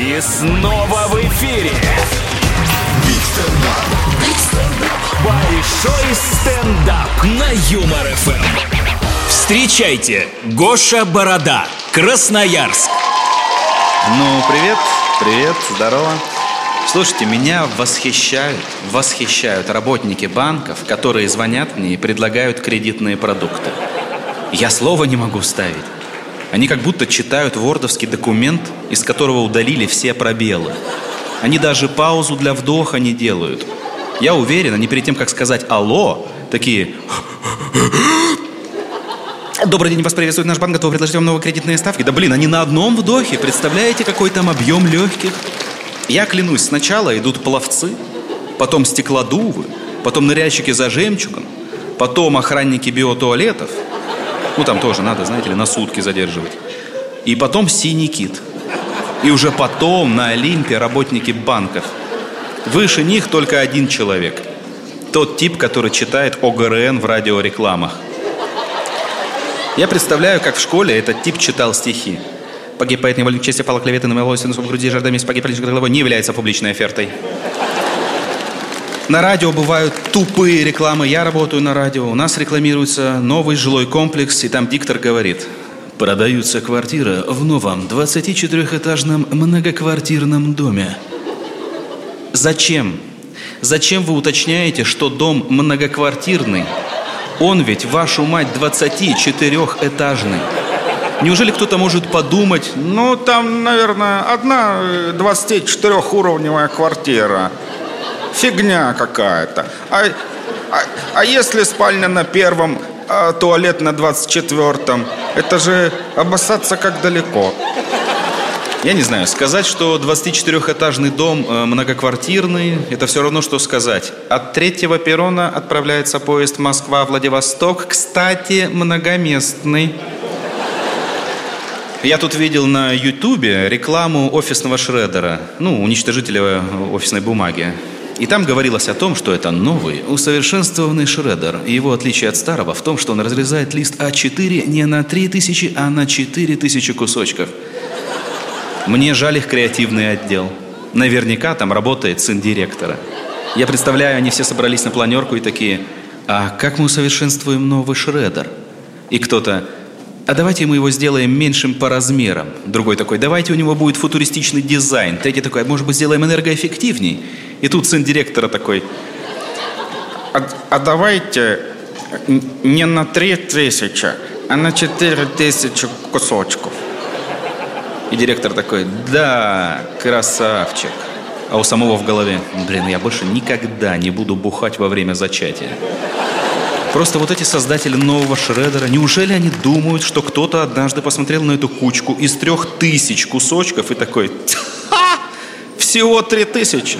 И снова в эфире. Большой стендап на Юмор ФМ. Встречайте, Гоша Борода, Красноярск. Ну, привет, привет, здорово. Слушайте, меня восхищают, восхищают работники банков, которые звонят мне и предлагают кредитные продукты. Я слова не могу ставить. Они как будто читают вордовский документ, из которого удалили все пробелы. Они даже паузу для вдоха не делают. Я уверен, они перед тем, как сказать «Алло», такие Добрый день, вас приветствует наш банк, готов предложить вам новые кредитные ставки. Да блин, они на одном вдохе, представляете, какой там объем легких? Я клянусь, сначала идут пловцы, потом стеклодувы, потом ныряльщики за жемчугом, потом охранники биотуалетов, ну там тоже надо, знаете ли, на сутки задерживать, и потом синий кит. И уже потом на Олимпе работники банков. Выше них только один человек. Тот тип, который читает ОГРН в радиорекламах. Я представляю, как в школе этот тип читал стихи. Погиб поэт невольник чести, пала клеветы, на груди, жажда месть, погиб лишь головой, не является публичной офертой. На радио бывают тупые рекламы. Я работаю на радио. У нас рекламируется новый жилой комплекс, и там диктор говорит. Продаются квартира в новом 24-этажном многоквартирном доме. Зачем? Зачем вы уточняете, что дом многоквартирный? Он ведь, вашу мать, 24-этажный. Неужели кто-то может подумать, Ну, там, наверное, одна 24-уровневая квартира. Фигня какая-то. А, а, а если спальня на первом, а туалет на 24-м? Это же обоссаться как далеко. Я не знаю, сказать, что 24-этажный дом э, многоквартирный, это все равно, что сказать. От третьего перрона отправляется поезд Москва-Владивосток, кстати, многоместный. Я тут видел на Ютубе рекламу офисного шредера, ну, уничтожителя офисной бумаги. И там говорилось о том, что это новый, усовершенствованный шредер. И его отличие от старого в том, что он разрезает лист А4 не на 3000, а на 4000 кусочков. Мне жаль их креативный отдел. Наверняка там работает сын директора. Я представляю, они все собрались на планерку и такие, а как мы усовершенствуем новый шредер? И кто-то, а давайте мы его сделаем меньшим по размерам. Другой такой, давайте у него будет футуристичный дизайн. Третий такой, может быть сделаем энергоэффективней. И тут сын директора такой, А, а давайте не на 3000, а на 4000 кусочков. И директор такой, да, красавчик. А у самого в голове, блин, я больше никогда не буду бухать во время зачатия. Просто вот эти создатели нового шредера, неужели они думают, что кто-то однажды посмотрел на эту кучку из трех тысяч кусочков и такой, «Ха! Всего три тысячи.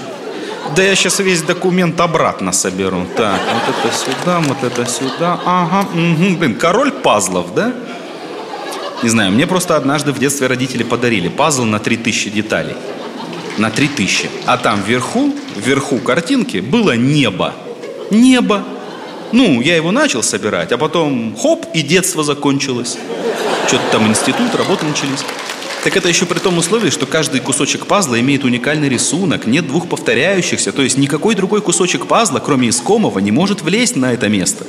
Да я сейчас весь документ обратно соберу. Так, вот это сюда, вот это сюда. Ага, мгм. блин, король пазлов, да? Не знаю, мне просто однажды в детстве родители подарили пазл на 3000 деталей. На 3000. А там вверху, вверху картинки было небо. Небо. Ну, я его начал собирать, а потом хоп, и детство закончилось. Что-то там институт, работы начались. Так это еще при том условии, что каждый кусочек пазла имеет уникальный рисунок, нет двух повторяющихся, то есть никакой другой кусочек пазла, кроме искомого, не может влезть на это место.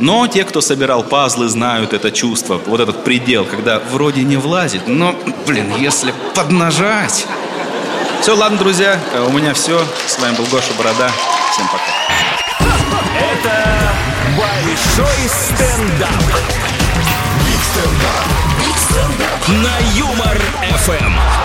Но те, кто собирал пазлы, знают это чувство, вот этот предел, когда вроде не влазит, но, блин, если поднажать. Все, ладно, друзья, э, у меня все. С вами был Гоша Борода. Всем пока. Большой стендап. На Юмор ФМ.